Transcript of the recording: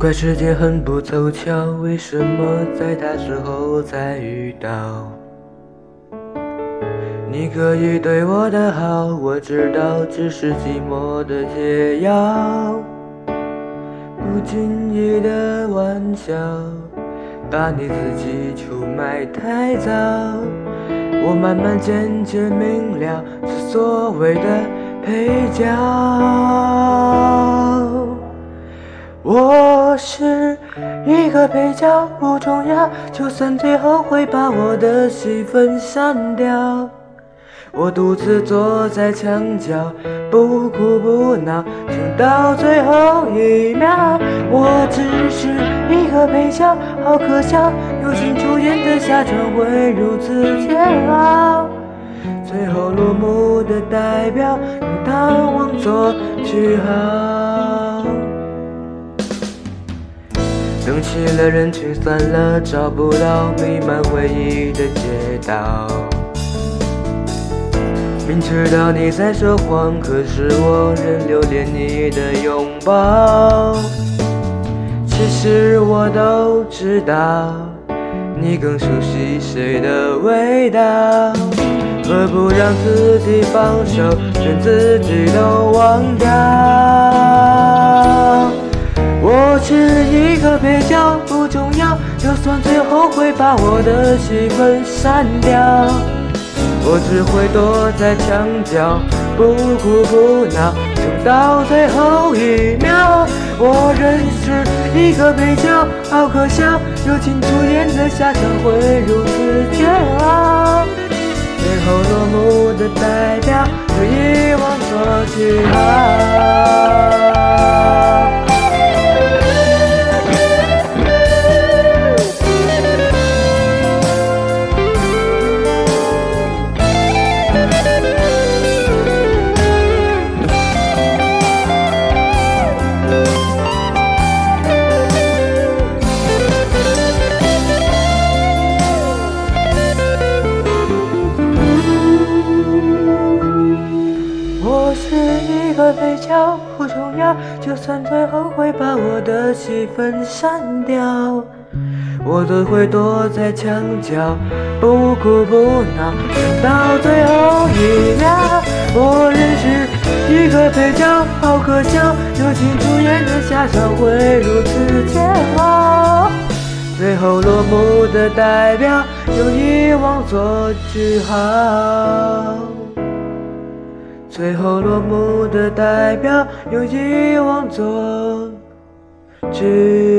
怪世界很不凑巧，为什么在他之后才遇到？你可以对我的好，我知道只是寂寞的解药。不经意的玩笑，把你自己出卖太早。我慢慢渐渐明了，是所谓的配角。是一个配角，不重要，就算最后会把我的戏份删掉。我独自坐在墙角，不哭不闹，撑到最后一秒。我只是一个配角，好可笑，友情出演的下场会如此煎熬。最后落幕的代表，用淡忘做句号。灯熄了，人群散了，找不到弥漫回忆的街道。明知道你在说谎，可是我仍留恋你的拥抱。其实我都知道，你更熟悉谁的味道。何不让自己放手，连自己都忘掉？我是一个配角，不重要，就算最后会把我的戏份删掉。我只会躲在墙角，不哭不闹，撑到最后一秒。我仍是一个配角，好可笑，友情出演的下场会如此煎熬。最后落幕的代表，用遗忘做句号。个配角不重要，就算最后会把我的戏份删掉，我都会躲在墙角，不哭不闹，到最后一秒。我仍是一个配角，好可笑，友情出演的下场会如此煎熬。最后落幕的代表，用遗忘做句号。最后落幕的代表，用遗忘做句。